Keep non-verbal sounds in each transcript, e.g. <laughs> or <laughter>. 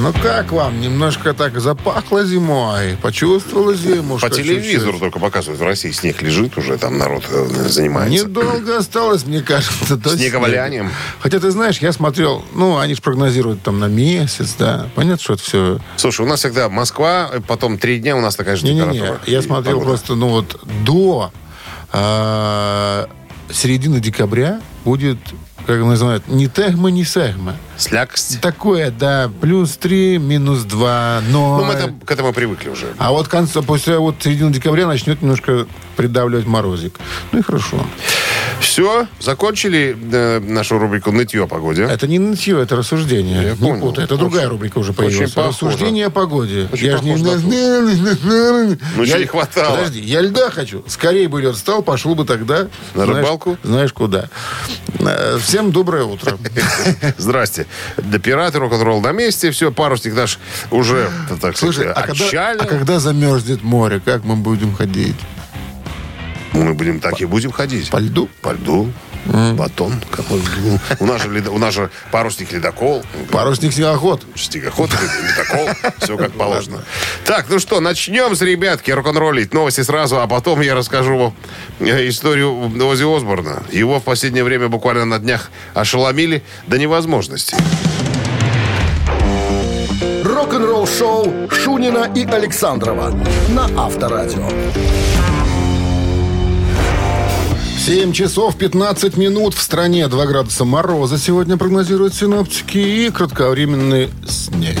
Ну как вам? Немножко так запахло зимой. Почувствовала зиму. По телевизору только показывают. В России снег лежит уже, там народ э, занимается. Недолго осталось, мне кажется. до Снеговалянием. снега. Хотя, ты знаешь, я смотрел, ну, они же прогнозируют там на месяц, да. Понятно, что это все... Слушай, у нас всегда Москва, потом три дня у нас такая же Не-не-не, температура. я и смотрел погода. просто, ну вот, до э, середины декабря будет, как называют, не тегма, не сегма. Слякость. Такое, да, плюс 3, минус 2, но... Ну, мы там к этому привыкли уже. А вот конца, после вот середины декабря начнет немножко придавливать морозик. Ну и хорошо. Все, закончили э, нашу рубрику «Нытье о погоде». Это не нытье, это рассуждение. Я не понял. путай. Это Очень- другая рубрика уже появилась. Рассуждение о погоде. Очень я ж не... Ну, я... не хватало? Подожди, я льда хочу. Скорее бы лед стал, пошел бы тогда... На знаешь- рыбалку? Знаешь куда. Всем доброе утро. <laughs> Здрасте. Да пираты, рок-н-ролл на месте. Все, парусник наш уже, так Слушай, сказать, а когда, а когда замерзнет море, как мы будем ходить? Мы будем так и будем ходить. По льду? По льду. Батон. У нас же, у нас же парусник ледокол. Парусник снегоход. Стегоход, ледокол. Все как положено. Так, ну что, начнем с ребятки рок-н-роллить. Новости сразу, а потом я расскажу вам э, историю Ози Осборна. Его в последнее время буквально на днях ошеломили до невозможности. Рок-н-ролл-шоу Шунина и Александрова на Авторадио. 7 часов 15 минут в стране. 2 градуса мороза сегодня прогнозируют синоптики и кратковременный снег.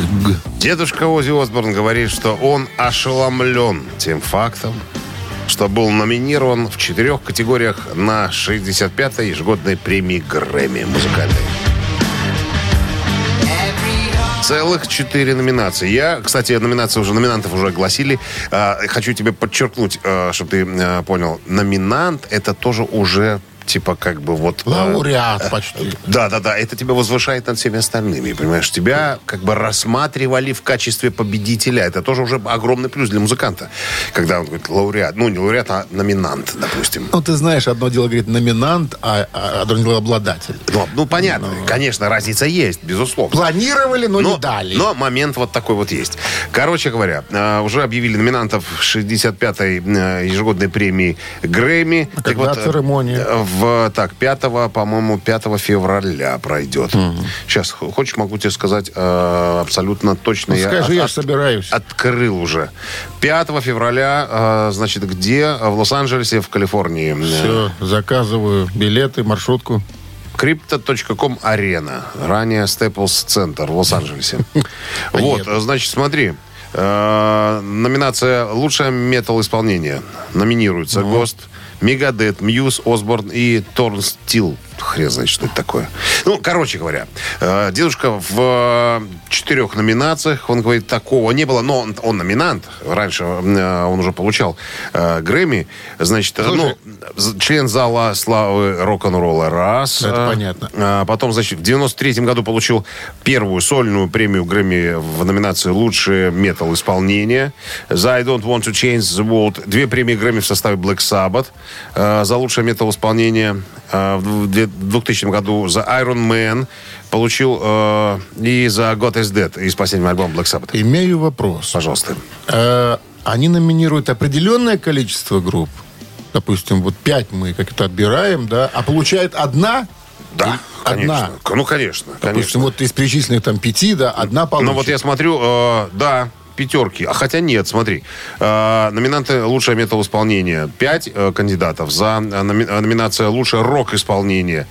Дедушка Ози Осборн говорит, что он ошеломлен тем фактом, что был номинирован в четырех категориях на 65-й ежегодной премии Грэмми музыкальной. Целых четыре номинации. Я, кстати, номинации уже, номинантов уже огласили. А, хочу тебе подчеркнуть, а, чтобы ты а, понял. Номинант это тоже уже типа как бы вот... а, Лауреат почти. да, да, да. Это тебя возвышает над всеми остальными. Понимаешь, тебя как бы рассматривали в качестве победителя. Это тоже уже огромный плюс для музыканта. Когда он говорит лауреат. Ну, не лауреат, а номинант, допустим. Ну, ты знаешь, одно дело говорит номинант, а, а, другое дело обладатель. Ну, ну, понятно. Конечно, разница есть, безусловно. Планировали, но, Но, не дали. но момент вот такой вот есть. Короче говоря, э, уже объявили номинантов 65-й э, ежегодной премии Грэмми. А когда церемония? э, В, так, 5, по-моему, 5 февраля пройдет. Сейчас, хочешь, могу тебе сказать э, абсолютно точно. Ну, скажи, я ж собираюсь. Открыл уже. 5 февраля, э, значит, где? В Лос-Анджелесе, в Калифорнии. Все, заказываю билеты, маршрутку. Crypto.com арена. Ранее Staples Центр в Лос-Анджелесе. <laughs> Вот, значит, смотри. Э, Номинация «Лучшее метал-исполнение». Номинируются «Гост», «Мегадет», «Мьюз», «Осборн» и «Торн Стил». Хрен знает, что это такое. Ну, короче говоря, э, дедушка в э, четырех номинациях, он говорит, такого не было, но он, он номинант. Раньше э, он уже получал Грэмми. Значит, э, ну, член зала славы рок-н-ролла раз. Это понятно. потом, значит, в 93 году получил первую сольную премию Грэмми в номинации «Лучшее метал-исполнение». За «I don't want to change the world» две премии Грэмми в составе Black Sabbath. за лучшее метал-исполнение в две- в 2000 году за Iron Man получил э, и за God is Dead из последнего альбома Black Sabbath. Имею вопрос. Пожалуйста. Э, они номинируют определенное количество групп. Допустим, вот пять мы как-то отбираем, да, а получает одна, Да, Одна. конечно. Ну, конечно, допустим, конечно. вот из перечисленных там пяти, да, одна получит. Ну вот я смотрю, э, да, пятерки. А хотя нет, смотри. Э, номинанты «Лучшее метал-исполнение» 5 кандидатов. За э, э, номинация «Лучшее рок-исполнение»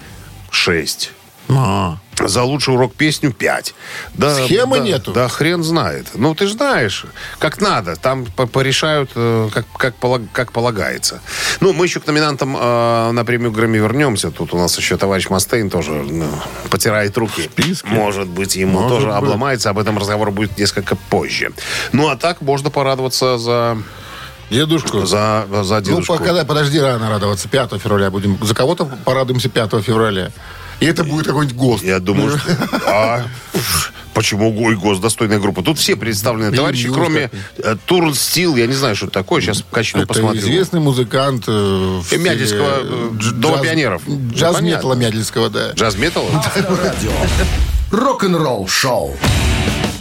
6. А, За лучшую рок-песню 5. Да, Схемы да, нету? Да хрен знает. Ну, ты знаешь, как надо. Там по- порешают, э, как, как, как полагается. Ну, мы еще к номинантам э, на премию Грэмми вернемся. Тут у нас еще товарищ Мастейн тоже ну, потирает руки. списке? Может быть, ему Может тоже быть. обломается. Об этом разговор будет несколько позже. Ну, а так можно порадоваться за, дедушку. за, за Ну, дедушку. пока, подожди, рано радоваться. 5 февраля будем. За кого-то порадуемся 5 февраля. И это будет какой-нибудь ГОСТ. Я думаю, что... <laughs> а, Почему Ой Гос достойная группа? Тут все представлены товарищи, кроме э, Турн Стил. Я не знаю, что это такое. Сейчас качну, Это посмотрю. известный музыкант э, Мядельского, э, дж- Дома джаз- пионеров. Ну, Джаз-металла. Мядельского, да. Джаз-метал? Авторадио. Рок-н-ролл шоу.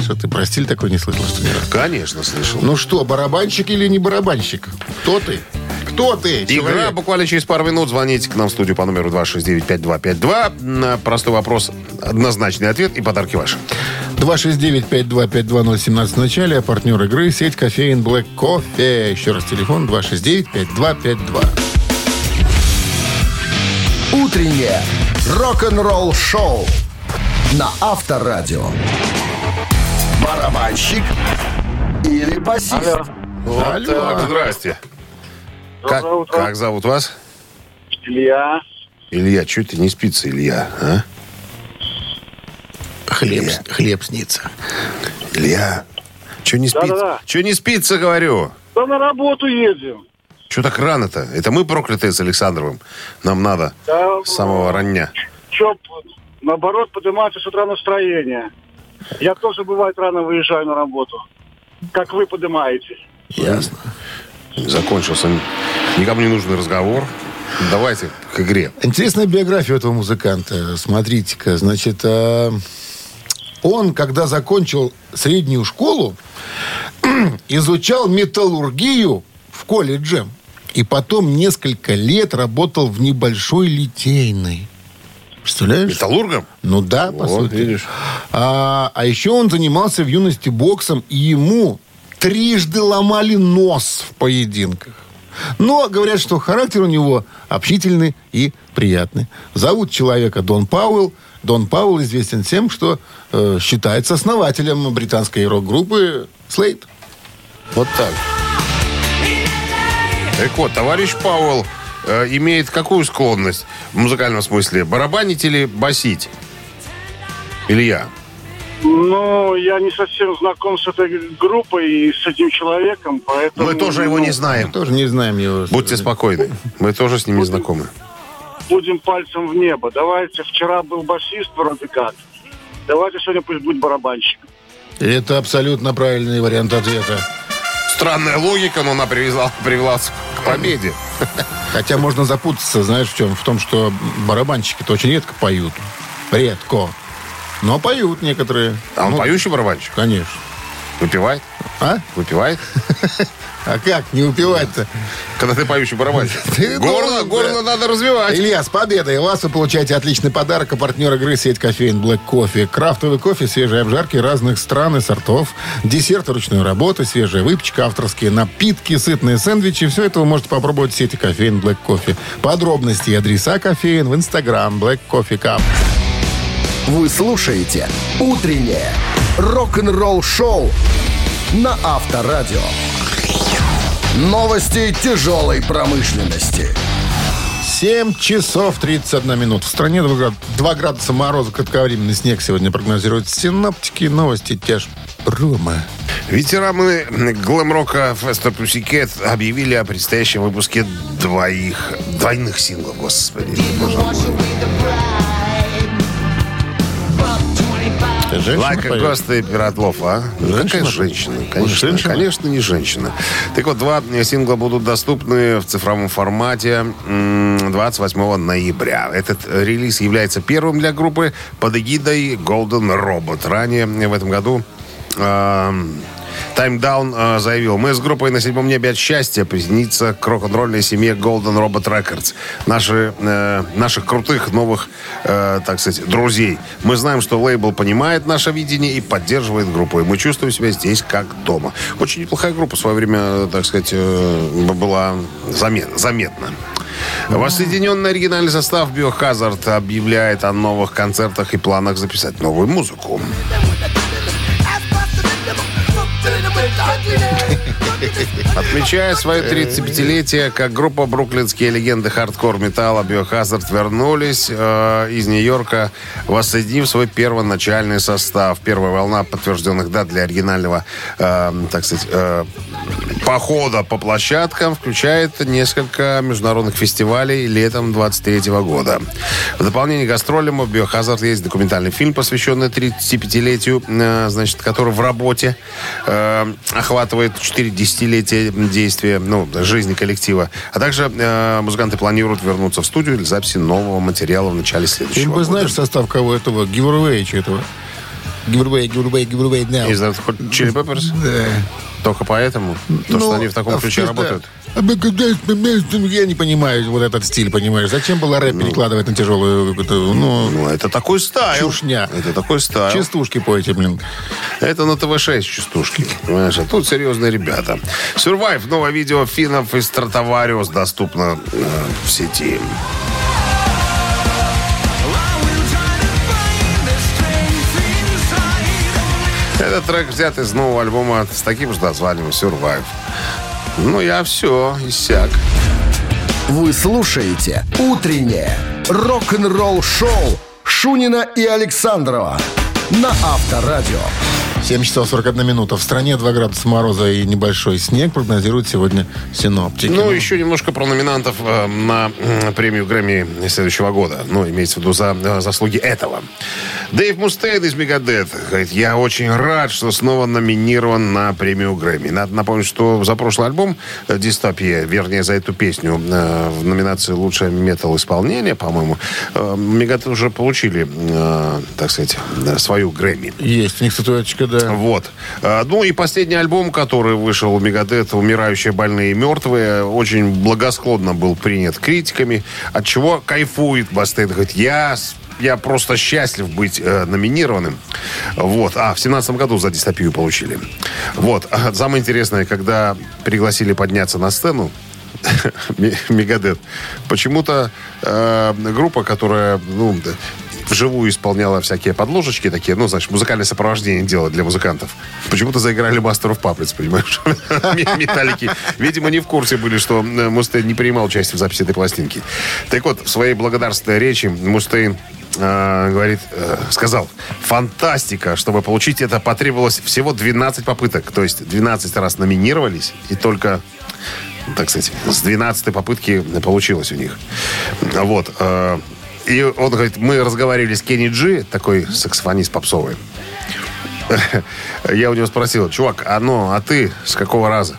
Что ты про стиль такой не слышал, что ли? Конечно, слышал. Ну что, барабанщик или не барабанщик? Кто ты? Кто ты? Игра человек? буквально через пару минут. Звоните к нам в студию по номеру 269-5252. На простой вопрос однозначный ответ и подарки ваши. 269-5252017 в начале, а партнер игры сеть кофеин Black Coffee. Еще раз телефон 269-5252. Утреннее рок-н-ролл шоу на Авторадио. Барабанщик или басист? Вот Алло. так, здрасте. Как, утро. как зовут вас? Илья. Илья, что ты не спится, Илья? А? Хлеб, Илья. хлеб снится. Илья, что не спится? Да-да-да. Что не спится, говорю? Да на работу едем. Что так рано-то? Это мы проклятые с Александровым. Нам надо Да, с самого рання. Чё, наоборот, поднимается с утра настроение. Я тоже, бывает, рано выезжаю на работу. Как вы поднимаетесь. Ясно. Закончился никому не нужный разговор. Давайте к игре. Интересная биография этого музыканта. Смотрите-ка, значит, э, он, когда закончил среднюю школу, <clears throat> изучал металлургию в колледже. И потом несколько лет работал в небольшой литейной. Представляешь? Металлургом? Ну да, по Вот, сути. видишь. А, а еще он занимался в юности боксом, и ему трижды ломали нос в поединках. Но говорят, что характер у него общительный и приятный. Зовут человека Дон Пауэлл. Дон Пауэлл известен тем, что э, считается основателем британской рок-группы Слейд. Вот так. Так вот, товарищ Пауэлл э, имеет какую склонность в музыкальном смысле? Барабанить или басить? Илья. Ну, я не совсем знаком с этой группой и с этим человеком, поэтому... Мы тоже его не ну, знаем. Тоже не знаем его. Будьте спокойны. Мы тоже с ним не знакомы. Будем пальцем в небо. Давайте, вчера был басист вроде как. Давайте сегодня пусть будет барабанщик. Это абсолютно правильный вариант ответа. Странная логика, но она привела, привела к победе. <laughs> Хотя можно запутаться, знаешь, в чем? В том, что барабанщики-то очень редко поют. Редко. Но поют некоторые. А он Ну, поющий барабанщик? Конечно. Выпивает? А? Выпивает? <laughs> А как не упивать-то? Когда ты поющий барабанщик. <laughs> Горло, горло надо развивать. Илья, с победой вас вы получаете отличный подарок. А партнер игры сеть кофеин Black Coffee. Крафтовый кофе, свежие обжарки разных стран и сортов. Десерт ручной работы, свежая выпечка, авторские напитки, сытные сэндвичи. Все это вы можете попробовать в сети кофеин Black Coffee. Подробности и адреса кофеин в инстаграм Black Coffee Cup. Вы слушаете «Утреннее рок-н-ролл-шоу» на Авторадио. Новости тяжелой промышленности. 7 часов 31 минут. В стране 2, град- 2 градуса мороза, кратковременный снег сегодня прогнозируют синоптики. Новости те ж. Рома. Ветераны глэм-рока Фестер Пусикет объявили о предстоящем выпуске двоих, двойных синглов, господи. боже мой. Женщина Лайка поет? Госта и Пиратлов, а? Ну, Женщина? Какая женщина? Конечно, Женщина? конечно, не женщина. Так вот, два сингла будут доступны в цифровом формате м, 28 ноября. Этот релиз является первым для группы под эгидой Golden Robot. Ранее в этом году эм, Down э, заявил, мы с группой на седьмом небе от счастья присоединиться к рок-н-ролльной семье Golden Robot Records. Наши, э, наших крутых новых, э, так сказать, друзей. Мы знаем, что лейбл понимает наше видение и поддерживает группу. И мы чувствуем себя здесь как дома. Очень неплохая группа в свое время, так сказать, э, была замет- заметна. Воссоединенный оригинальный состав Biohazard объявляет о новых концертах и планах записать новую музыку. Отмечая свое 35-летие, как группа бруклинские легенды хардкор металла Biohazard вернулись э, из Нью-Йорка, воссоединив свой первоначальный состав. Первая волна подтвержденных дат для оригинального, э, так сказать, э, похода по площадкам включает несколько международных фестивалей летом 23 года. В дополнение к гастролям у Biohazard есть документальный фильм, посвященный 35-летию, э, значит, который в работе э, охватывает 4 десятилетия действия, ну, жизни коллектива. А также э, музыканты планируют вернуться в студию для записи нового материала в начале следующего Ты бы года. знаешь состав кого этого? Гивервейча этого. Гивервей, Гивервей, Гивервей. Из Hot Chili Peppers? Да. Только поэтому? То, что Ну, они в таком а ключе работают? а Я не понимаю вот этот стиль, понимаешь. Зачем было рэп перекладывать на тяжелую, ну, Ну, это такой стайл. Чушня. Это такой стайл. частушки пойте, блин. Это на ТВ-6 частушки. Понимаешь, а тут серьезные ребята. Survive. Новое видео финнов из Стратовариус доступно э, в сети. Этот трек взят из нового альбома с таким же названием Survive. Ну, я все, иссяк. Вы слушаете «Утреннее рок-н-ролл-шоу» Шунина и Александрова на Авторадио. 7 часов 41 минута. В стране 2 градуса мороза и небольшой снег прогнозируют сегодня синоптики. Ну, еще немножко про номинантов э, на м, премию Грэмми следующего года. Ну, имеется в виду за э, заслуги этого. Дэйв Мустейн из Мегадет говорит, я очень рад, что снова номинирован на премию Грэмми. Надо напомнить, что за прошлый альбом э, «Дистопия», вернее, за эту песню э, в номинации «Лучшее метал-исполнение», по-моему, э, Мегадет уже получили, э, так сказать, э, свою Грэмми. Есть у них статуэточка, да. Вот. А, Ну и последний альбом, который вышел у Мегадет, «Умирающие, больные и мертвые», очень благосклонно был принят критиками, от чего кайфует Бастейн. Говорит, я я просто счастлив быть э, номинированным. Вот. А, в семнадцатом году за дистопию получили. Вот. А самое интересное, когда пригласили подняться на сцену, <laughs> Мегадет. Почему-то э, группа, которая ну, вживую исполняла всякие подложечки такие, ну, значит, музыкальное сопровождение делала для музыкантов. Почему-то заиграли Master of Puppets, понимаешь? <laughs> Металлики. Видимо, не в курсе были, что э, Мустейн не принимал участие в записи этой пластинки. Так вот, в своей благодарственной речи Мустейн э, говорит, э, сказал, фантастика, чтобы получить это потребовалось всего 12 попыток. То есть 12 раз номинировались, и только так сказать, с 12 попытки получилось у них. Вот. И он говорит, мы разговаривали с Кенни Джи, такой саксофонист попсовый. <laughs> Я у него спросил, чувак, а ну, а ты с какого раза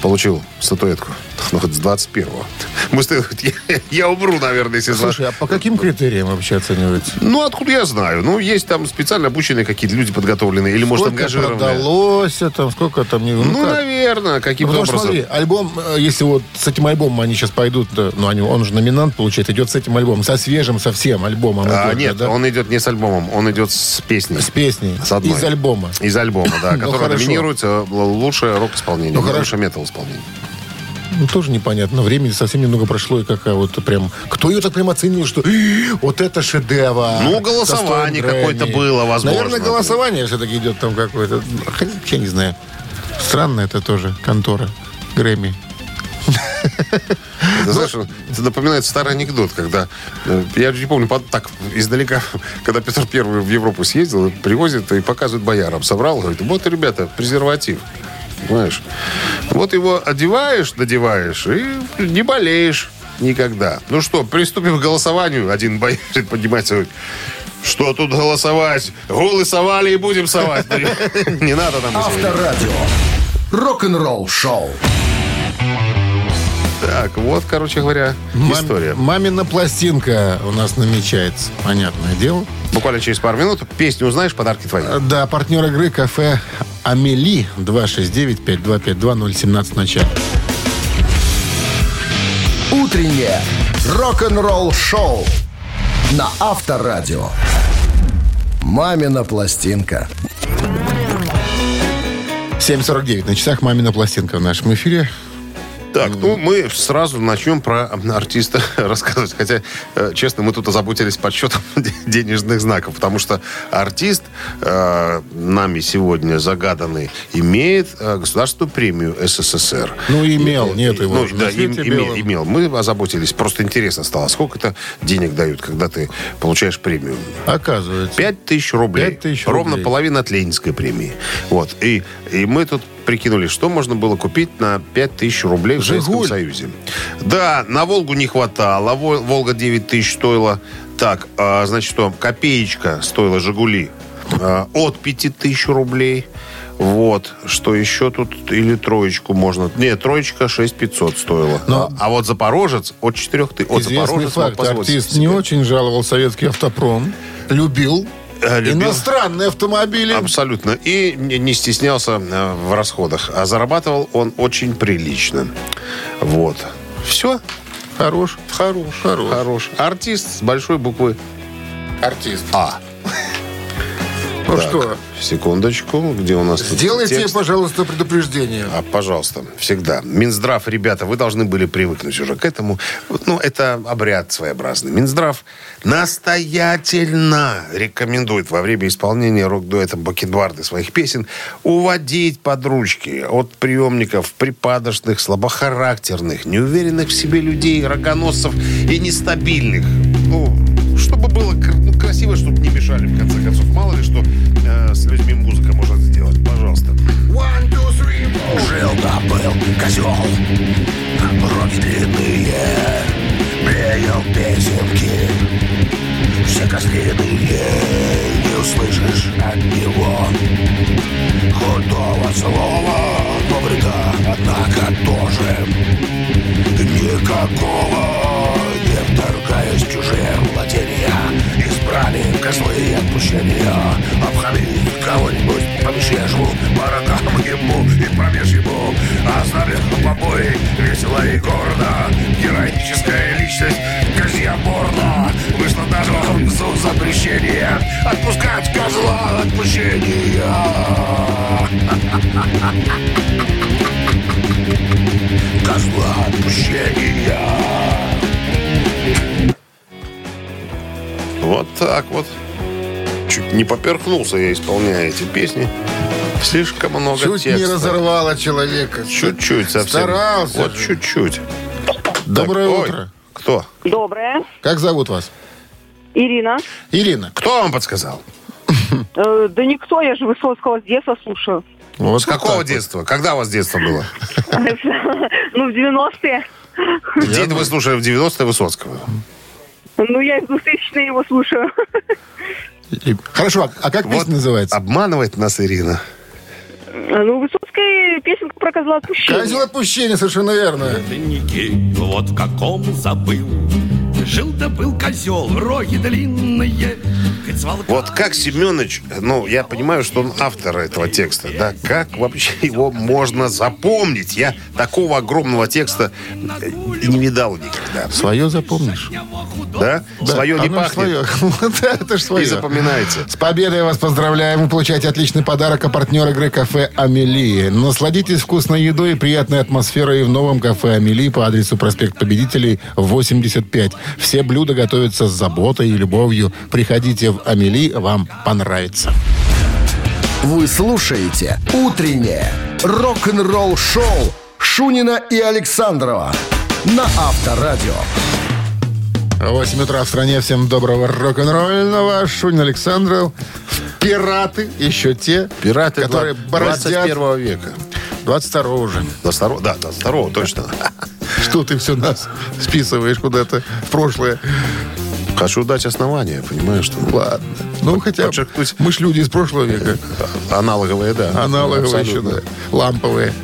получил статуэтку? Ну, вот с 21-го. Мы с тобой, <laughs> я, я умру, наверное, если... Слушай, а по каким критериям вообще оценивается? Ну, откуда я знаю? Ну, есть там специально обученные какие-то люди подготовленные, или, может, сколько ангажированные. продалось, а там, сколько там... не- Ну, как? наверное, Ну, каким-то что, образом. смотри, альбом, э, если вот с этим альбомом они сейчас пойдут, ну, они, он же номинант, получается, идет с этим альбомом, со свежим совсем альбомом. А, идет нет, да? он идет не с альбомом, он идет с песней. С песней, С одной. из альбома. Из альбома, да, <laughs> Ну, который хорошо. номинируется л- лучшее рок-исполнение, Ну, лучшее метал-исполнение. Ну, тоже непонятно. Времени совсем немного прошло, и какая вот прям... Кто ее так прям оценил, что «Ih, вот это шедевр. Ну, голосование какое-то Грэмми». было, возможно. Наверное, голосование все-таки идет там какое-то. Вообще не знаю. Странно это тоже, контора. Грэмми. Ты знаешь, это напоминает старый анекдот, когда, э, я же не помню, под- так, издалека, <laughs> когда Петр Первый в Европу съездил, привозит и показывает боярам. Собрал, говорит, вот, ребята, презерватив. Понимаешь? Вот его одеваешь, надеваешь и не болеешь никогда. Ну что, приступим к голосованию. Один боярин поднимается говорит, что тут голосовать? Голы совали и будем совать. <laughs> Не надо нам. Авторадио. Рок-н-ролл шоу. Так, вот, короче говоря, Мам- история. Мамина пластинка у нас намечается. Понятное дело. Буквально через пару минут песню узнаешь, подарки твои. Да, партнер игры кафе Амели 269-5252-017 в начале. Утреннее рок-н-ролл шоу на Авторадио. Мамина пластинка. 7.49 на часах «Мамина пластинка» в нашем эфире. Так, ну мы сразу начнем про артиста <laughs> рассказывать. Хотя, э, честно, мы тут озаботились подсчетом <laughs> денежных знаков, потому что артист э, нами сегодня загаданный имеет э, государственную премию СССР. Ну, имел, нет его Ну, да, им- имел, имел. Мы озаботились. Просто интересно стало, сколько это денег дают, когда ты получаешь премию. Оказывается. Пять тысяч рублей. Пять тысяч Ровно рублей. половина от Ленинской премии. Вот. И, и мы тут прикинули, что можно было купить на 5 тысяч рублей в Советском. Союзе. Да, на «Волгу» не хватало. Вол- «Волга» 9 тысяч стоила. Так, а, значит, что? Копеечка стоила «Жигули» а, от 5 тысяч рублей. Вот. Что еще тут? Или троечку можно. Нет, троечка 6 500 стоила. Но- а, а вот «Запорожец» от 4 тысяч. Вот Известный «Запорожец» факт. Артист себе. не очень жаловал советский автопром. Любил. Э, любил. Иностранные автомобили. Абсолютно. И не стеснялся э, в расходах. А зарабатывал он очень прилично. Вот. Все. Хорош. Хорош. Хорош. Хорош. Артист с большой буквы Артист. А. Ну Так, что, Секундочку. Где у нас сделайте, текст? пожалуйста, предупреждение. А, пожалуйста, всегда. Минздрав, ребята, вы должны были привыкнуть уже к этому. Ну, это обряд своеобразный. Минздрав настоятельно рекомендует во время исполнения рок-дуэтом Бакенбарды своих песен уводить под ручки от приемников припадочных, слабохарактерных, неуверенных в себе людей, рогоносцев и нестабильных. Ну, чтобы было ну, красиво, чтобы не мешали, в конце. Мало ли, что э, с людьми музыка может сделать. Пожалуйста. Жил-то был козел, руки длинные, пел песенки. Все козлиные, не услышишь от него худого слова, но вреда, однако, тоже никакого. Не вторгаясь владения, избрали козлы отпущения. Обхамить кого-нибудь по мещежу, по ему и промеж ему. Оставил побои весело и гордо. Героическая личность козья борла. Вышла даже внизу запрещение отпускать козла отпущения. Так вот. Чуть не поперхнулся я, исполняя эти песни. Слишком много Чуть текста. не разорвало человека. Чуть-чуть совсем. Старался Вот же. чуть-чуть. Доброе Так, ой, утро. Кто? Доброе. Как зовут вас? Ирина. Ирина. Кто вам подсказал? Э, да никто, я же Высоцкого с детства слушаю. Вот С какого детства? Когда у вас детство было? <laughs> Ну, в 90-е. Где вы слушали в 90-е Высоцкого? Ну, я в 2000 его слушаю. И- Хорошо, а- а как Вот песня называется? обманывает нас Ирина. Ну, Высоцкая песенка про козла отпущения. Козел отпущения, совершенно верно. вот каком забыл. Жил-то был козел, роги длинные. Вот как Семенович, ну, я понимаю, что он автор этого текста, да, как вообще его можно запомнить? Я такого огромного текста и не видал никогда. Свое запомнишь? Да? Свое не пахнет. свое. Да, <laughs> это ж И свое. запоминается. С победой вас поздравляем. Вы получаете отличный подарок от партнера игры кафе «Амелия». Насладитесь вкусной едой и приятной атмосферой в новом кафе «Амелии» по адресу проспект Победителей, 85. Все блюда готовятся с заботой и любовью. Приходите в «Амели», вам понравится. Вы слушаете «Утреннее рок-н-ролл-шоу» Шунина и Александрова на Авторадио. 8 утра в стране. Всем доброго рок-н-ролльного. Шунин Александров. Пираты, еще те, Пираты которые два- бороздят 21 века. 22 уже. До второго, да, до второго, точно. Что ты все нас списываешь куда-то в прошлое? Хочу дать основания, понимаешь, что Ладно. Ну, хотя Подчеркнуть. мы ж люди из прошлого века. аналоговые, да. Аналоговые еще, да. Ламповые. <laughs>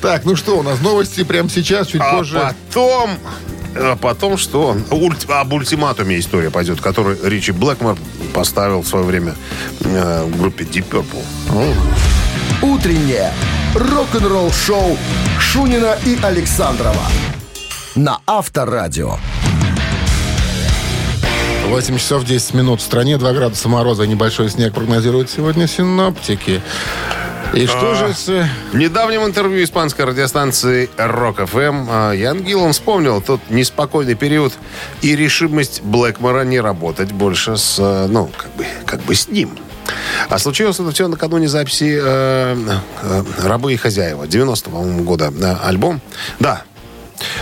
Так, ну что, у нас новости прямо сейчас, чуть А позже. потом, а потом что? Ульти- об ультиматуме история пойдет, который Ричи Блэкмор поставил в свое время э, в группе Deep Purple. «Утреннее рок-н-ролл-шоу» Шунина и Александрова на Авторадио. 8 часов 10 минут в стране, 2 градуса мороза, небольшой снег прогнозируют сегодня синоптики. И что же с... э, В недавнем интервью испанской радиостанции Rock FM а, Ян Гиллан вспомнил тот неспокойный период и решимость Блэкмора не работать больше с, э, ну, как бы, как бы с ним. А случилось это все накануне записи э, э, «Рабы и хозяева» 90-го по-моему, года э, альбом. Да,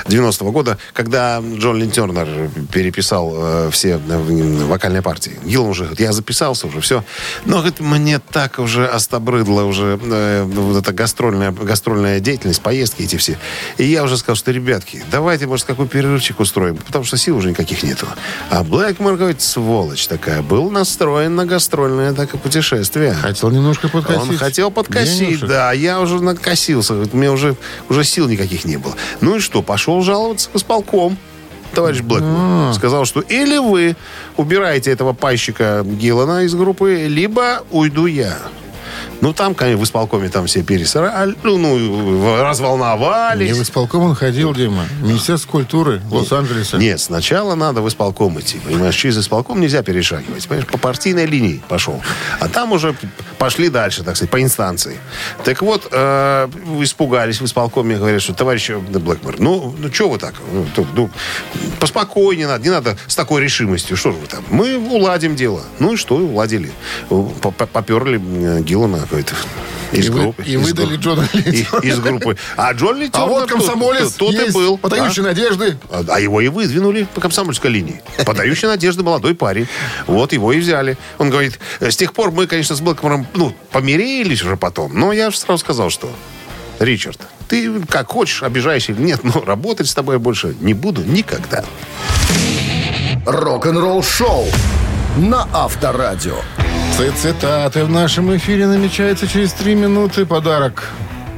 90-го года, когда Джон Лин Тернер переписал э, все э, вокальные партии. Гилл уже говорит, я записался уже, все. Но, говорит, мне так уже остобрыдла уже э, вот эта гастрольная, гастрольная деятельность, поездки эти все. И я уже сказал, что, ребятки, давайте, может, какой перерывчик устроим, потому что сил уже никаких нету. А Блэкмор, говорит, сволочь такая, был настроен на гастрольное такое путешествие. Хотел немножко подкосить. Он хотел подкосить, денежек. да. Я уже накосился. Говорит, меня уже, уже сил никаких не было. Ну и что, пошел жаловаться в исполком. Товарищ Блэкмор сказал, что или вы убираете этого пайщика Гиллана из группы, либо уйду я. Ну, там, конечно, в исполкоме там все пересрали, ну, ну, разволновались. Не в исполком он ходил, Дима. Министерство культуры Лос-Анджелеса. Нет, сначала надо в исполком идти, понимаешь? Через исполком нельзя перешагивать, понимаешь? По партийной линии пошел. А там уже пошли дальше, так сказать, по инстанции. Так вот, э, испугались в исполкоме, говорят, что товарищ Блэкмор, ну, ну что вы так? Ну, ну, поспокойнее надо, не надо с такой решимостью. Что же вы там? Мы уладим дело. Ну и что, уладили. П- Поперли э, Гиллана какой-то из И вы- группы. и из выдали группы. Джона Ли И- Тернера. <laughs> Из группы. А Джон Ли А вот тут- комсомолец тут и есть, был. подающий А? надежды. А а его и выдвинули по комсомольской линии. Подающий надежды молодой парень. Вот его и взяли. Он говорит, «Э, с тех пор мы, конечно, с Блэкмором, ну, помирились уже потом. Но я же сразу сказал, что, Ричард, ты как хочешь, обижаешься или нет, но работать с тобой больше не буду никогда. Рок-н-ролл шоу на Авторадио. Цитаты в нашем эфире намечается через три минуты. Подарок.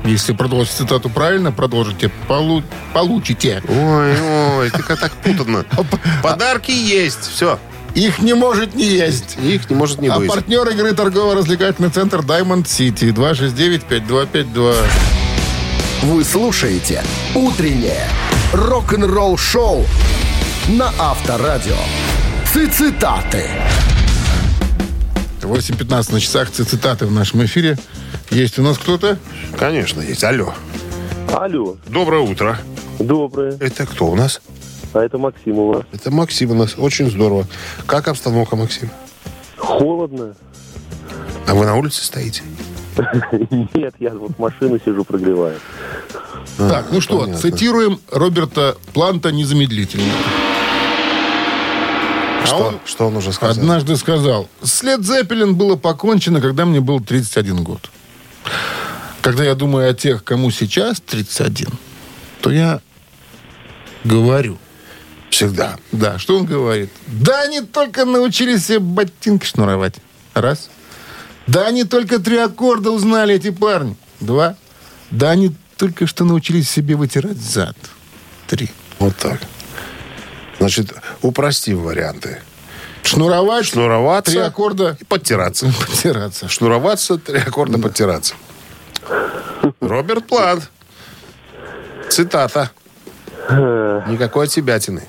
Если продолжить цитату правильно, продолжите, полу- получите. Ой, ой, ты как так путанно. <laughs> Подарки есть, все. Их не может не есть. Их не может не а быть. партнер игры торгово-развлекательный центр Diamond City 269-5252. Вы слушаете «Утреннее рок-н-ролл-шоу» на Авторадио. Цитаты. 8.15 на часах цитаты в нашем эфире. Есть у нас кто-то? Конечно, есть. Алло. Алло, Доброе утро. доброе. Это кто у нас? А это Максим у вас. Это Максим у нас. Очень здорово. Как обстановка, Максим? Холодно? А вы на улице стоите? <laughs> Нет, я вот в машину сижу, прогреваю. так, ну что, цитируем Роберта Планта незамедлительно. Что, он что он уже сказал? Однажды сказал, след Зеппелин было покончено, когда мне был 31 год. Когда я думаю о тех, кому сейчас 31, то я говорю, Всегда. да, что он говорит? Да они только научились себе ботинки шнуровать. Раз. Да они только три аккорда узнали, эти парни. Два. Да они только что научились себе вытирать зад. Три. Вот так. Значит, упростим варианты. Шнуровать, Шнуроваться три аккорда, и подтираться. <laughs> потираться. Шнуроваться, три аккорда подтираться. Роберт Плант. Цитата. Никакой отсебятины.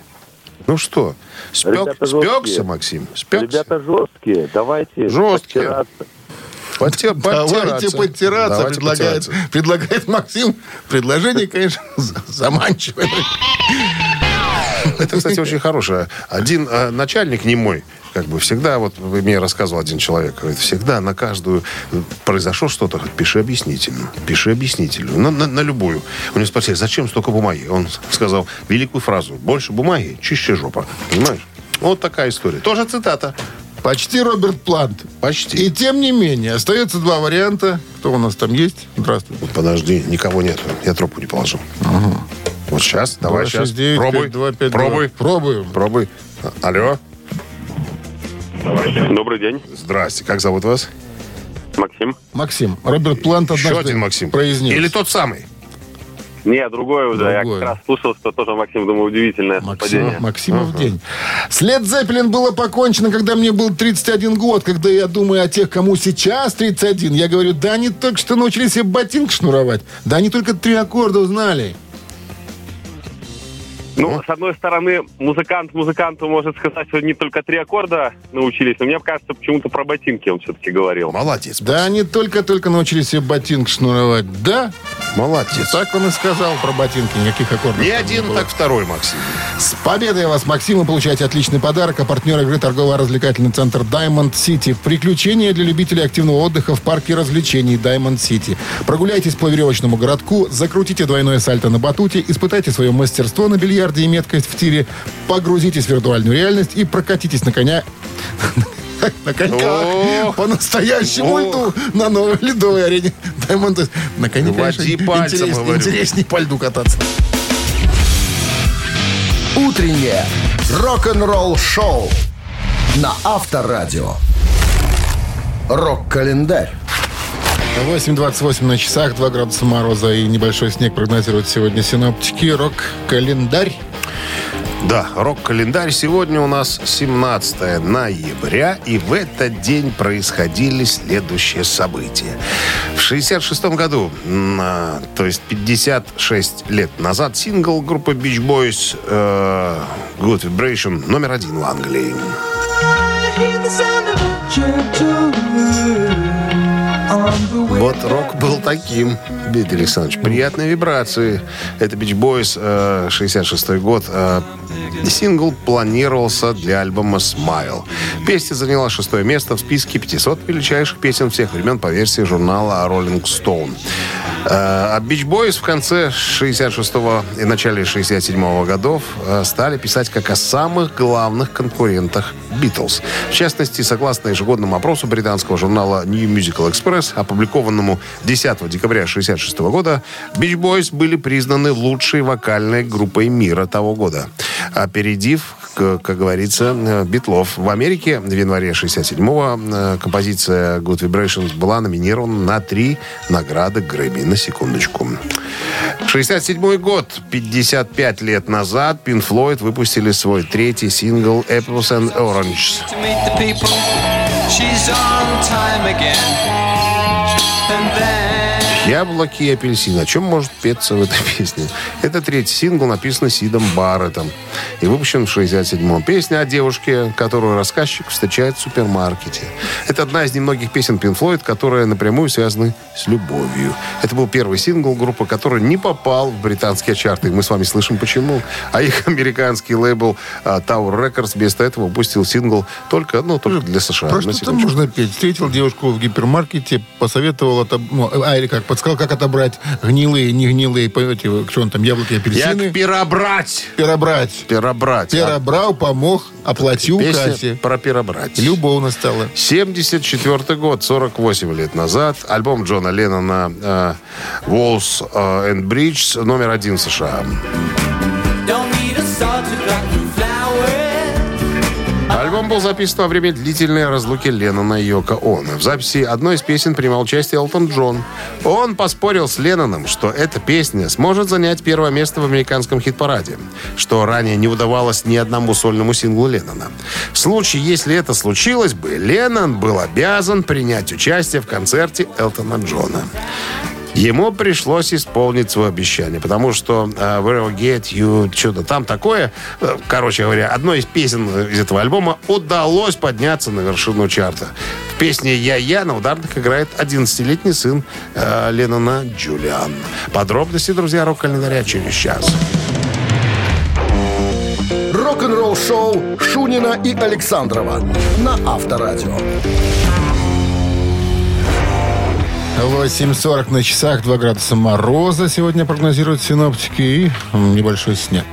Ну что, спек, спекся, Максим? Спекся? Ребята жесткие, давайте Жесткие. подтираться. Подтя- Давайте подтираться, Давайте предлагает, подтираться. предлагает Максим. Предложение, конечно, за- <laughs> заманчивое. <laughs> Это, кстати, очень хорошее. Один э, начальник не мой, как бы всегда, вот мне рассказывал один человек, говорит, всегда на каждую произошло что-то, пиши объяснительную, пиши объяснительную, на, на- на любую. У него спросили, зачем столько бумаги? Он сказал великую фразу, больше бумаги, чище жопа. Понимаешь? Вот такая история. Тоже цитата. Почти Роберт Плант. Почти. И тем не менее, остается два варианта. Кто у нас там есть? Здравствуйте. Подожди, никого нет. Я трубку не положил. Вот сейчас, давай сейчас. 269 Пробуй, 5252. пробуй, Пробуем. пробуй. А- Алло. Добрый день, Здрасте, как зовут вас? Максим. Максим, Роберт Плант Еще однажды один Максим. произнес. Или тот самый? Не, другое уже. Я Другое. как раз слушал, что тоже Максим, думаю, удивительное Максим, совпадение. Максимов день. След Зеппелин было покончено, когда мне был 31 год. Когда я думаю о тех, кому сейчас 31, я говорю, да они только что научились себе ботинки шнуровать. Да они только три аккорда узнали. Ну, с одной стороны, музыкант музыканту может сказать, что не только три аккорда научились, но мне кажется, почему-то про ботинки он все-таки говорил. Молодец. Да, они только-только научились себе ботинки шнуровать. Да, Молодец. так он и сказал про ботинки. Никаких аккордов. Не один, так второй, Максим. С победой вас, Максим, вы получаете отличный подарок. А партнер игры торгово-развлекательный центр Diamond City. Приключения для любителей активного отдыха в парке развлечений Diamond City. Прогуляйтесь по веревочному городку, закрутите двойное сальто на батуте, испытайте свое мастерство на бильярде и меткость в тире, погрузитесь в виртуальную реальность и прокатитесь на коня <laughs> на коньках по настоящему льду на новой ледовой арене Diamond. На коне, конечно, интереснее, по льду кататься. Утреннее рок-н-ролл-шоу на Авторадио. Рок-календарь. 8.28 на часах, 2 градуса мороза и небольшой снег прогнозируют сегодня синоптики. Рок-календарь. Да, рок-календарь сегодня у нас 17 ноября, и в этот день происходили следующие события. В 66 году, а, то есть 56 лет назад, сингл группы Beach Boys э, Good Vibration номер один в Англии. Вот рок был таким, Дмитрий Александрович. Приятные вибрации. Это Beach Boys, э, 66 год. Э, сингл планировался для альбома Smile. Песня заняла шестое место в списке 500 величайших песен всех времен по версии журнала Rolling Stone. Э, а Beach Boys в конце 66 и начале 67 годов э, стали писать как о самых главных конкурентах Beatles. В частности, согласно ежегодному опросу британского журнала New Musical Express, опубликованному 10 декабря 1966 года, Beach Boys были признаны лучшей вокальной группой мира того года, опередив, как говорится, Битлов. В Америке в январе 67-го э, композиция Good Vibrations была номинирована на три награды Грэмми. На секундочку. 67 год, 55 лет назад, Pink Floyd выпустили свой третий сингл «Apples and Oranges». Яблоки и апельсин. О чем может петься в этой <laughs> песне? Это третий сингл, написан Сидом Барреттом. И выпущен в 67-м. Песня о девушке, которую рассказчик встречает в супермаркете. Это одна из немногих песен Pink Floyd, которые напрямую связаны с любовью. Это был первый сингл группы, который не попал в британские чарты. Мы с вами слышим почему. А их <laughs> американский лейбл а, Tower Records вместо этого выпустил сингл только, ну, только для США. Про что там можно петь? Встретил девушку в гипермаркете, посоветовал, ну, а, или как, подсказал, как отобрать гнилые, не гнилые, эти, что он там, яблоки, апельсины. Як перебрать. Перебрать. Перебрать. а? Перебрал, помог, оплатил Песня кассе. про перебрать. Любовно стало. 74 год, 48 лет назад. Альбом Джона Леннона э, «Walls э, and Bridges» номер один в США. don't need a Альбом был записан во время длительной разлуки Леннона и Йоко Оно. В записи одной из песен принимал участие Элтон Джон. Он поспорил с Ленноном, что эта песня сможет занять первое место в американском хит-параде, что ранее не удавалось ни одному сольному синглу Леннона. В случае, если это случилось бы, Леннон был обязан принять участие в концерте Элтона Джона. Ему пришлось исполнить свое обещание, потому что э, Where I Get You, что-то там такое, э, короче говоря, одной из песен из этого альбома удалось подняться на вершину чарта. В песне «Я-я» на ударных играет 11-летний сын э, Леннона Джулиан. Подробности, друзья, рок-календаря через час. Рок-н-ролл-шоу Шунина и Александрова на Авторадио. 8.40 на часах, 2 градуса мороза сегодня прогнозируют синоптики и небольшой снег.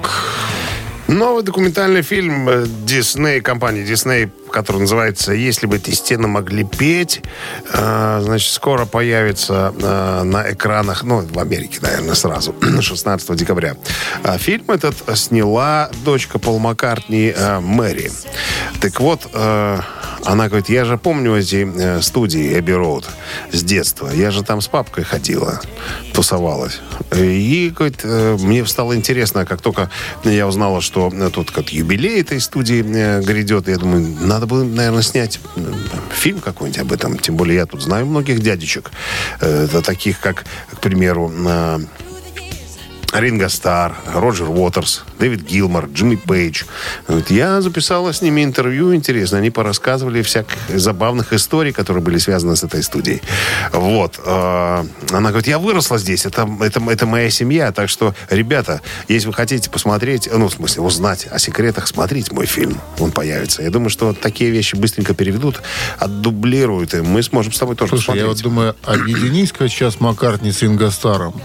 Новый документальный фильм Disney, компании Disney, который называется «Если бы эти стены могли петь», э, значит, скоро появится э, на экранах, ну, в Америке, наверное, сразу, <clears throat> 16 декабря. А фильм этот сняла дочка Пол Маккартни э, Мэри. Так вот, она говорит, я же помню эти студии Эбби Роуд с детства. Я же там с папкой ходила, тусовалась. И, говорит, мне стало интересно, как только я узнала, что тут как юбилей этой студии грядет, я думаю, надо было, наверное, снять э, фильм какой-нибудь об этом. Тем более я тут знаю многих дядечек. Это таких, как, к примеру, э, Ринго Стар, Роджер Уотерс, Дэвид Гилмор, Джимми Пейдж. Вот я записала с ними интервью, интересно. Они порассказывали всяких забавных историй, которые были связаны с этой студией. Вот. э, Она говорит, я выросла здесь, это, это, это моя семья, так что, ребята, если вы хотите посмотреть, ну, в смысле, узнать о секретах, смотрите мой фильм, он появится. Я думаю, что такие вещи быстренько переведут, отдублируют, и мы сможем с тобой тоже Слушай, я вот посмотреть. думаю, объединись-ка сейчас Маккартни с Ринго Старом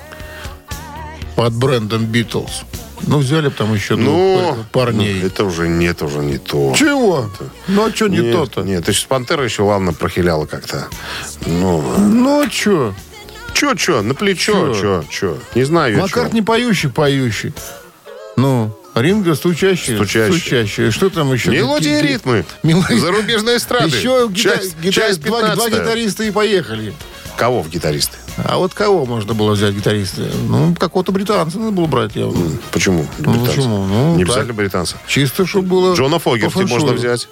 под брендом Битлз. Ну, взяли бы там еще Ну, двух парней. ну, это уже нет, уже не то. Чего? Ну, а что не нет, то-то? Нет, ты сейчас Пантера еще, ладно, прохиляла как-то. Ну, Ну, а что? чё, чё, на плечо, чё, чё. Не знаю я, чё. Маккартни поющий, поющий. Ну, Ринго стучащий. Стучащий. Стучащий. Что там еще? Мелодии и ритмы. Мелодии. Зарубежной эстрады. Еще гита- Часть- гита- часть два, два 15-я. гитариста и поехали. Кого в гитаристы? А вот кого можно было взять гитариста? Ну, какого-то британца надо было брать. Я... Почему? Ну, почему? Ну, Не обязательно британцы. Чисто, чтобы было... Джона Фогерти можно взять.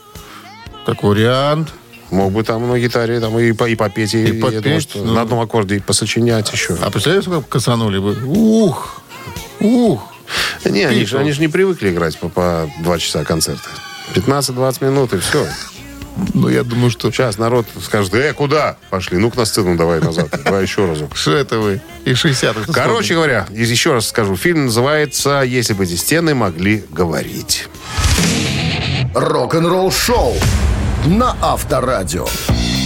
Как вариант. Мог бы там на гитаре там, и, по- и попеть, и, И попеть, думаю, что ну. на одном аккорде и посочинять еще. А представляешь, как касанули бы? Ух! Ух! Не, они же, они же не привыкли играть по, по два часа концерта. 15-20 минут и все. Ну, я думаю, что... Сейчас народ скажет, э, куда? Пошли, ну-ка на сцену давай назад. Давай еще разок. Что это вы? И 60 это Короче говоря, еще раз скажу, фильм называется «Если бы эти стены могли говорить». Рок-н-ролл шоу на Авторадио.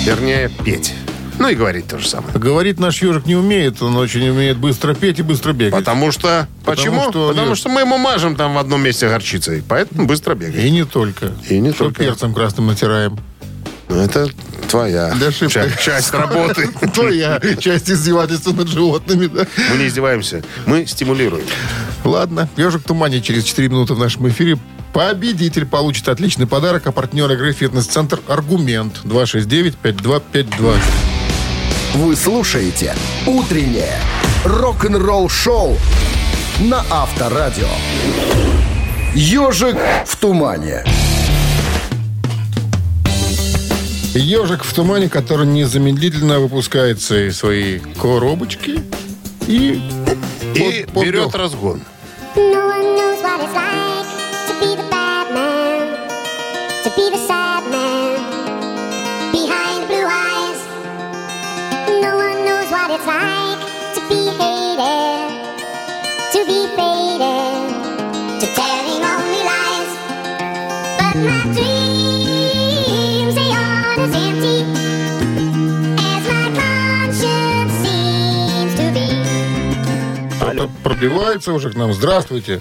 Вернее, петь. Ну и говорить то же самое. Говорит, наш ежик не умеет. Он очень умеет быстро петь и быстро бегать. Потому что... Потому почему? что Потому что мы ему мажем там в одном месте горчицей. Поэтому быстро бегает. И не только. И не Что только. перцем красным натираем. Ну, Это твоя Да часть <laughs> работы. Твоя часть издевательства над животными, да? Мы не издеваемся, мы стимулируем. Ладно, ежик в тумане через 4 минуты в нашем эфире. Победитель получит отличный подарок, а партнер игры «Фитнес-центр Аргумент» 269-5252. Вы слушаете «Утреннее рок-н-ролл-шоу» на Авторадио. «Ежик в тумане». Ежик в тумане, который незамедлительно выпускает свои, свои коробочки и... И под- под- берет разгон. No one knows what it's like to be the bad man, to be the sad what it's like to be hated, to be faded, to telling only lies. But my dreams, they aren't as empty as my conscience seems to be. Кто-то пробивается уже к нам. Здравствуйте.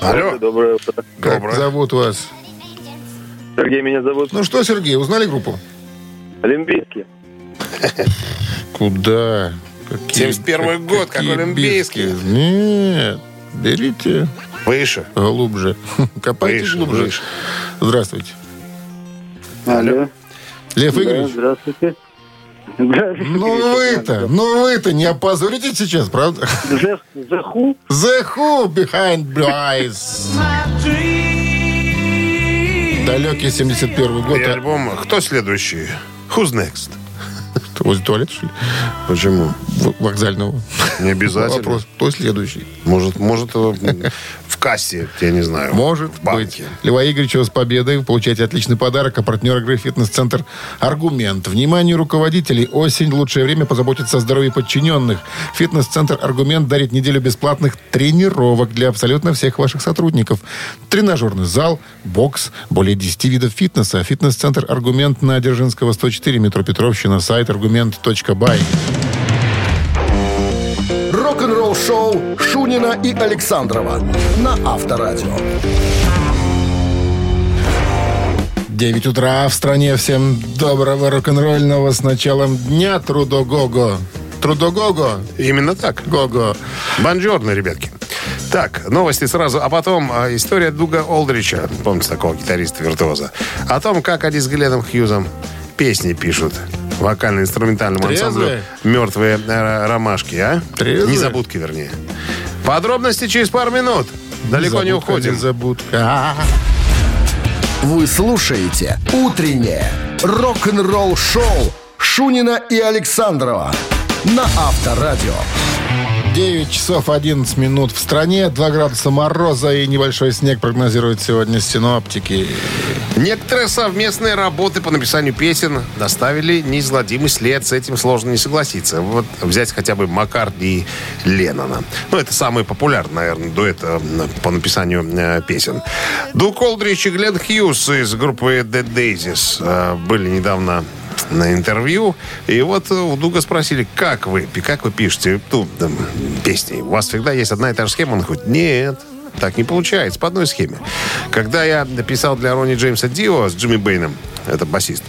Алло. Доброе утро. Как Доброе. зовут вас? Сергей меня зовут. Ну что, Сергей, узнали группу? Олимпийский. <laughs> Куда? Какие- 71-й год, как олимпийский. Нет, берите Выше. глубже. <laughs> Копайте Выше, глубже. выше. Здравствуйте. Алло. Лев Да, Игоревич, здравствуйте. Здравствуйте. ну вы-то, ну вы-то не опозоритесь сейчас, правда? The, the Who? The Who behind blue eyes. Далекий 71 год. И а- альбом «Кто следующий?» Who's next? Возле туалета, что ли? Почему? В- Вокзального. Не обязательно. Вопрос. Кто следующий? Может, может э, в кассе, я не знаю. Может в банке. быть. Лева Игоревича с победой. Вы получаете отличный подарок. А партнер игры «Фитнес-центр Аргумент». Внимание руководителей. Осень – лучшее время позаботиться о здоровье подчиненных. «Фитнес-центр Аргумент» дарит неделю бесплатных тренировок для абсолютно всех ваших сотрудников. Тренажерный зал, бокс, более 10 видов фитнеса. «Фитнес-центр Аргумент» на Дзержинского, 104, метро Петровщина, сайт аргумент.бай. Рок-н-ролл шоу Шунина и Александрова на Авторадио. 9 утра в стране. Всем доброго рок-н-ролльного с началом дня. Трудогого. Трудогого. Именно так. Гого. Бонжорно, ребятки. Так, новости сразу, а потом а, история Дуга Олдрича, помните такого гитариста-виртуоза, о том, как они с Гленном Хьюзом песни пишут вокально-инструментальному ансамблю «Мертвые э, ромашки», а? Трезвые? Незабудки, вернее. Подробности через пару минут. Далеко не уходим. Незабудка. Вы слушаете «Утреннее рок-н-ролл шоу» Шунина и Александрова на Авторадио. 9 часов 11 минут в стране, 2 градуса мороза и небольшой снег прогнозируют сегодня синоптики. Некоторые совместные работы по написанию песен доставили неизгладимый след. С этим сложно не согласиться. Вот взять хотя бы Маккартни и Леннона. Ну, это самый популярный, наверное, дуэт э, по написанию э, песен. Ду Колдрич и Глен Хьюз из группы Dead Daisies э, были недавно на интервью. И вот э, у Дуга спросили, как вы, как вы пишете ну, там, песни? У вас всегда есть одна и та же схема? Он говорит, нет, так не получается, по одной схеме. Когда я написал для Ронни Джеймса Дио с Джимми Бейном, это басист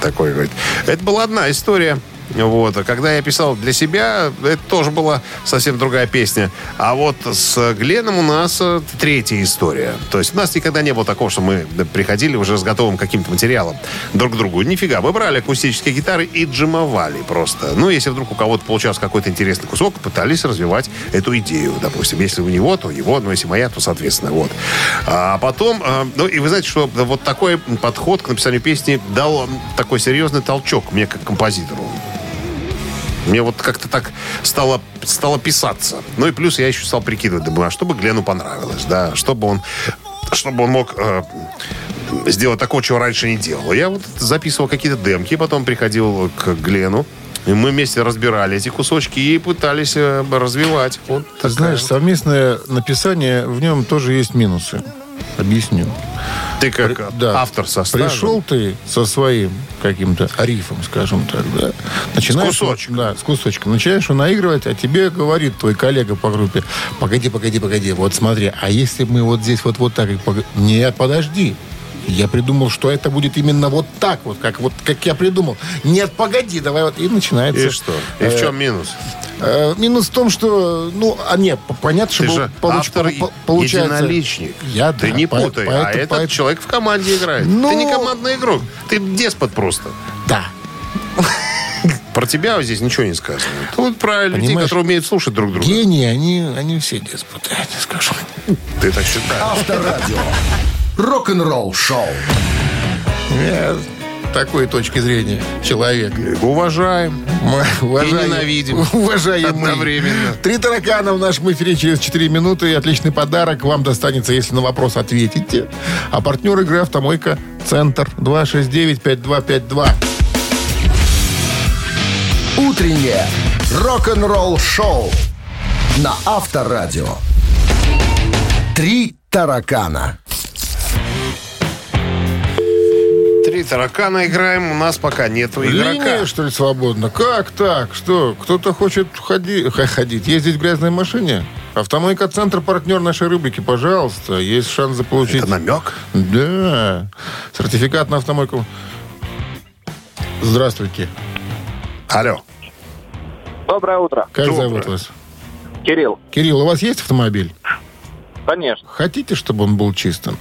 такой, говорит, это была одна история. Вот. А когда я писал для себя, это тоже была совсем другая песня. А вот с Гленом у нас э, третья история. То есть у нас никогда не было такого, что мы приходили уже с готовым каким-то материалом друг к другу. Нифига. Мы брали акустические гитары и джимовали просто. Ну, если вдруг у кого-то получался какой-то интересный кусок, пытались развивать эту идею, допустим. Если у него, то его, но если моя, то соответственно. Вот. А потом, э, ну, и вы знаете, что вот такой подход к написанию песни дал такой серьезный толчок мне как композитору. Мне вот как-то так стало, стало писаться. Ну и плюс я еще стал прикидывать, думаю, а что бы Глену понравилось, да, чтобы он, чтобы он мог э, сделать такого, чего раньше не делал. Я вот записывал какие-то демки, потом приходил к Глену, и мы вместе разбирали эти кусочки и пытались э, развивать. Вот Ты знаешь, совместное написание, в нем тоже есть минусы. Объясню. Ты как Да. автор со стажем. Пришел ты со своим каким-то рифом, скажем так, да. Начинаешь, С кусочком. Да, с кусочком. Начинаешь его наигрывать, а тебе говорит твой коллега по группе, погоди, погоди, погоди, вот смотри, а если мы вот здесь вот, вот так... и пог- Нет, подожди. Я придумал, что это будет именно вот так вот, как вот как я придумал. Нет, погоди, давай вот. И начинается. И что? И в э, чем минус? Э, Минус в том, что, ну, а нет, п- понятно, что Ты же получ- автор по- по- получается... единоличник. Я, Ты да, не по- путай. а поэтому- этот поэтому- человек в команде играет. Ну- Ты не командный игрок. Ты деспот просто. Да. Про тебя здесь ничего не сказано. Тут про людей, Понимаешь, которые умеют слушать друг друга. Гении, они, они все деспоты, я тебе скажу. Ты так считаешь? Авторадио. Рок-н-ролл шоу. Я такой точки зрения человек. Уважаем. Мы уважаем- ненавидим. Уважаемый. Одновременно. Три таракана в нашем эфире через 4 минуты. И отличный подарок вам достанется, если на вопрос ответите. А партнер игры «Автомойка Центр» 269-5252. Утреннее рок-н-ролл шоу на Авторадио. Три таракана. Таракана играем. У нас пока нету Линия, игрока. что ли, свободно? Как так? Что, кто-то хочет ходи- ходить, ездить в грязной машине? Автомойка Центр, партнер нашей рубрики, пожалуйста. Есть шанс заполучить... Это намек? Да. Сертификат на автомойку. Здравствуйте. Алло. Доброе утро. Как Доброе. зовут вас? Кирилл. Кирилл, у вас есть автомобиль? Конечно. Хотите, чтобы он был чистым?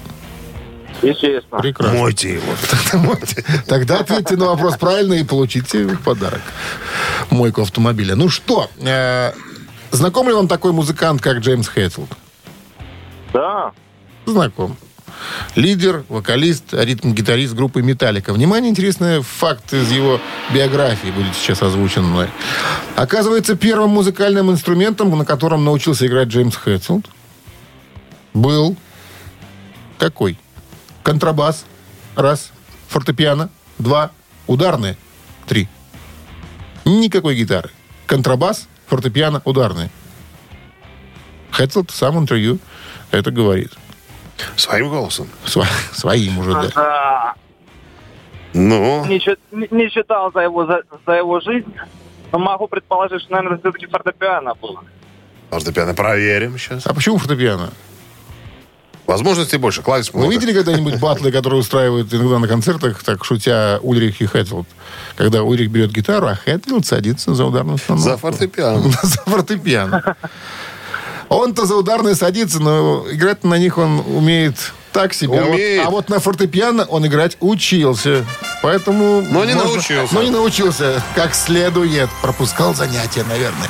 Естественно. Прекрасно. Мойте его. <laughs> Тогда ответьте на вопрос правильно и получите подарок. Мойку автомобиля. Ну что, э, знаком ли вам такой музыкант, как Джеймс Хэтфилд? Да. Знаком. Лидер, вокалист, ритм-гитарист группы «Металлика». Внимание, интересный факт из его биографии будет сейчас озвучен мной. Оказывается, первым музыкальным инструментом, на котором научился играть Джеймс Хэтфилд, был какой? Контрабас. Раз. Фортепиано. Два. Ударные. Три. Никакой гитары. Контрабас, фортепиано, ударные. Хэтфилд сам в интервью это говорит. Своим голосом. Сво- своим уже, да. Да. Ну, Не, чит- не- не читал за его, за, за его жизнь, но могу предположить, что, наверное, все-таки фортепиано было. фортепиано проверим сейчас. А почему фортепиано? Возможностей больше. Клавиш Вы много. видели когда-нибудь батлы, которые устраивают иногда на концертах, так шутя Ульрих и Хэтфилд? Когда Ульрих берет гитару, а Хэтфилд садится за ударную установку. За фортепиано. <laughs> За фортепиано. Он-то за ударные садится, но играть на них он умеет так себе. А вот- Умеет. А, вот, на фортепиано он играть учился. Поэтому... Но не научился. Но не научился как следует. Пропускал занятия, наверное.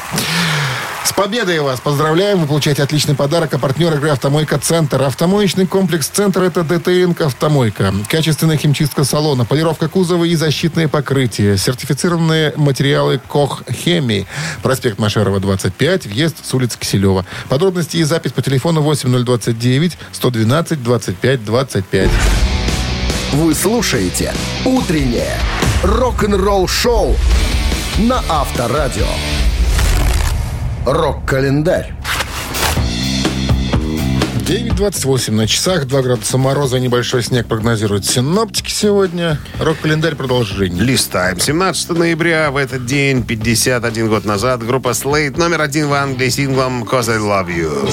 С победой вас поздравляем. Вы получаете отличный подарок. А партнер игры «Автомойка Центр». Автомоечный комплекс «Центр» — это ДТНК «Автомойка». Качественная химчистка салона, полировка кузова и защитные покрытия. Сертифицированные материалы «Кох Хемии». Проспект Машерова, 25. Въезд с улицы Киселева. Подробности и запись по телефону 8029 112 25 25. Вы слушаете «Утреннее рок-н-ролл-шоу» на Авторадио. Рок-календарь. 9.28 на часах, 2 градуса мороза, небольшой снег прогнозируют синоптики сегодня. Рок-календарь продолжение. Листаем. 17 ноября в этот день, 51 год назад, группа Slade номер один в Англии синглом «Cause I Love You».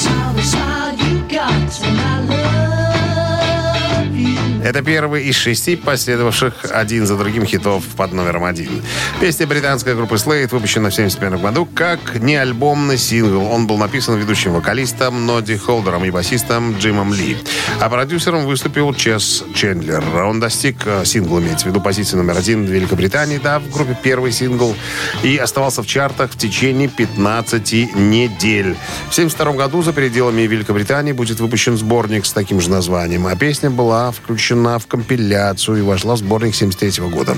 Это первый из шести последовавших один за другим хитов под номером один. Песня британской группы Slade выпущена в 1971 году как неальбомный сингл. Он был написан ведущим вокалистом Ноди Холдером и басистом Джимом Ли. А продюсером выступил Чес Чендлер. Он достиг э, сингла, имеется в виду позиции номер один в Великобритании, да, в группе первый сингл, и оставался в чартах в течение 15 недель. В 1972 году за пределами Великобритании будет выпущен сборник с таким же названием, а песня была включена в компиляцию и вошла в сборник 73 года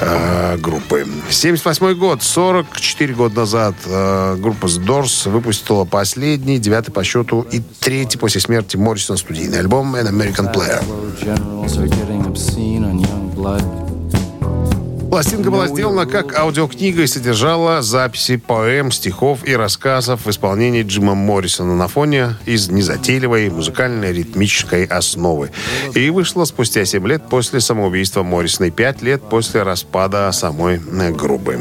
э, группы. 78 год, 44 года назад, э, группа Doors выпустила последний, девятый по счету и третий после смерти Моррисона студийный альбом An American Player. Пластинка была сделана как аудиокнига и содержала записи поэм, стихов и рассказов в исполнении Джима Моррисона на фоне из незатейливой музыкальной ритмической основы. И вышла спустя 7 лет после самоубийства Моррисона и 5 лет после распада самой э, группы.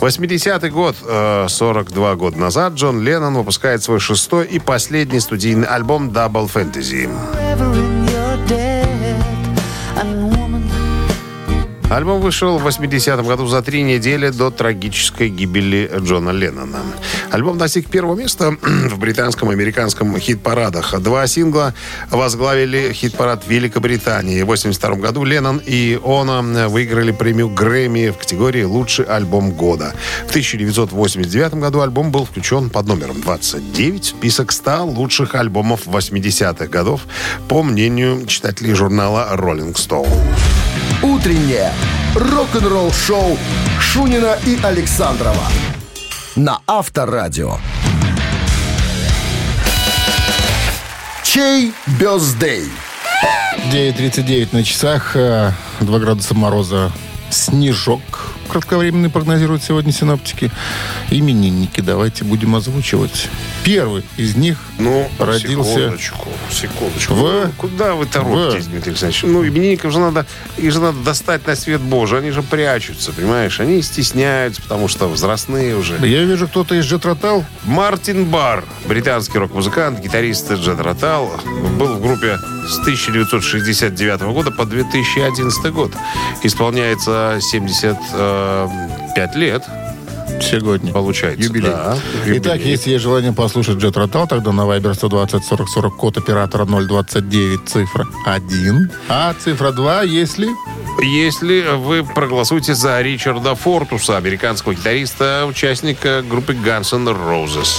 80-й год, э, 42 года назад, Джон Леннон выпускает свой шестой и последний студийный альбом Double Fantasy. Альбом вышел в 80-м году за три недели до трагической гибели Джона Леннона. Альбом достиг первого места <clears throat> в британском и американском хит-парадах. Два сингла возглавили хит-парад Великобритании. В 82 году Леннон и Она выиграли премию Грэмми в категории «Лучший альбом года». В 1989 году альбом был включен под номером 29 в список 100 лучших альбомов 80-х годов, по мнению читателей журнала Rolling Stone. Утреннее рок-н-ролл-шоу Шунина и Александрова на Авторадио. Чей бездей? 9.39 на часах, э, 2 градуса мороза, снежок кратковременный прогнозируют сегодня синоптики. Именинники давайте будем озвучивать. Первый из них Ну, родился... секундочку, секундочку. В- Ну, Куда вы торопитесь, В- Дмитрий Александрович? Ну, именинников же надо, их же надо достать на свет Божий. Они же прячутся, понимаешь? Они стесняются, потому что возрастные уже. Я вижу, кто-то из Джетротал. Мартин Бар, британский рок-музыкант, гитарист Джет Ротал, был в группе с 1969 года по 2011 год. Исполняется 75 лет, Сегодня. получается. Юбилей. Да, Итак, юбилей. если есть желание послушать Джет Ротал, тогда на Viber 120 40 40 код оператора 029 цифра 1. А цифра 2, если... Если вы проголосуете за Ричарда Фортуса, американского гитариста, участника группы Guns N' Roses.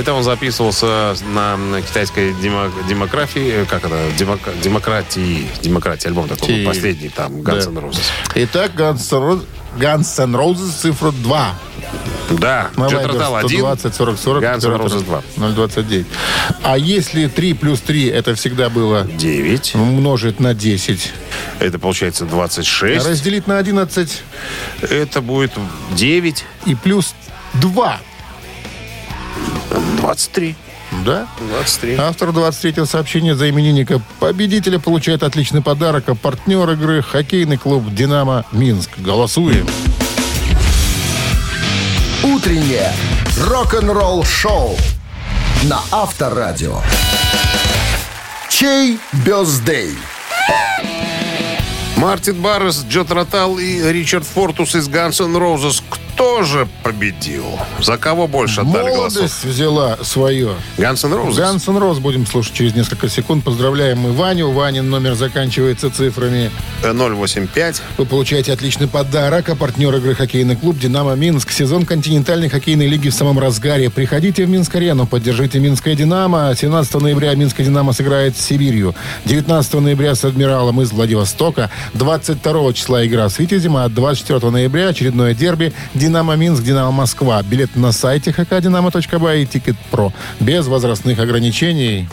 Это он записывался на китайской демо- демографии, как это, демок- демократии, демократии, альбом такой последний, там, Guns Да. N' Roses. Итак, Guns N' Roses- Guns N' Roses цифра 2. Да, На Джет Ротал 1, 120 40 40 Guns N' Roses 2. 029. А если 3 плюс 3, это всегда было 9. умножить на 10, Это получается 26. разделить на 11 Это будет 9, и плюс 2. 23. Да? 23. Автор 23-го сообщения за именинника победителя получает отличный подарок, а партнер игры хоккейный клуб «Динамо Минск». Голосуем. Утреннее рок-н-ролл-шоу на Авторадио. Чей бездей? Мартин Баррес, Джо Тротал и Ричард Фортус из Guns N' Roses. Кто же победил? За кого больше отдали голосов? Молодость взяла свое. Guns N' Roses? Guns N' Roses будем слушать через несколько секунд. Поздравляем мы Ваню. Ванин номер заканчивается цифрами. Э, 085. Вы получаете отличный подарок. А партнер игры хоккейный клуб «Динамо Минск». Сезон континентальной хоккейной лиги в самом разгаре. Приходите в Минск-арену, поддержите «Минское Динамо». 17 ноября «Минское Динамо» сыграет с Сибирью. 19 ноября с «Адмиралом» из Владивостока. 22 числа игра с «Витязем», а 24 ноября очередное дерби «Динамо Минск», «Динамо Москва». Билет на сайте hkdinamo.by и Ticketpro. Без возрастных ограничений.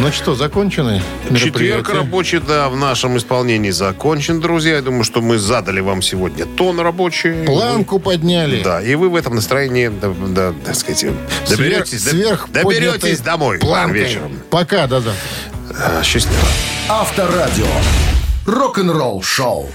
Ну что, закончены Четверг рабочий, да, в нашем исполнении закончен, друзья. Я думаю, что мы задали вам сегодня тон рабочий. Планку подняли. Да, и вы в этом настроении, да, да, так сказать, доберетесь, Сверх- сверх доберетесь домой планкой. вечером. Пока, да-да. А, Счастливо. Авторадио. Рок-н-ролл шоу.